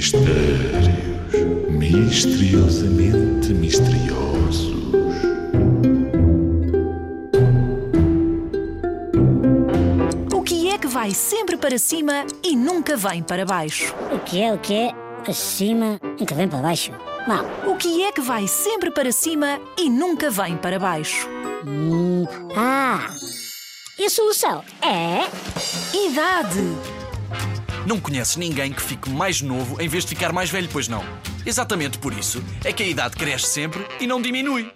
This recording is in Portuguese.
Mistérios misteriosamente misteriosos. O que é que vai sempre para cima e nunca vem para baixo? O que é, o que é? Acima, nunca vem para baixo. Mal. O que é que vai sempre para cima e nunca vem para baixo? Hum, ah! E a solução é. Idade. Não conheces ninguém que fique mais novo em vez de ficar mais velho, pois não? Exatamente por isso é que a idade cresce sempre e não diminui.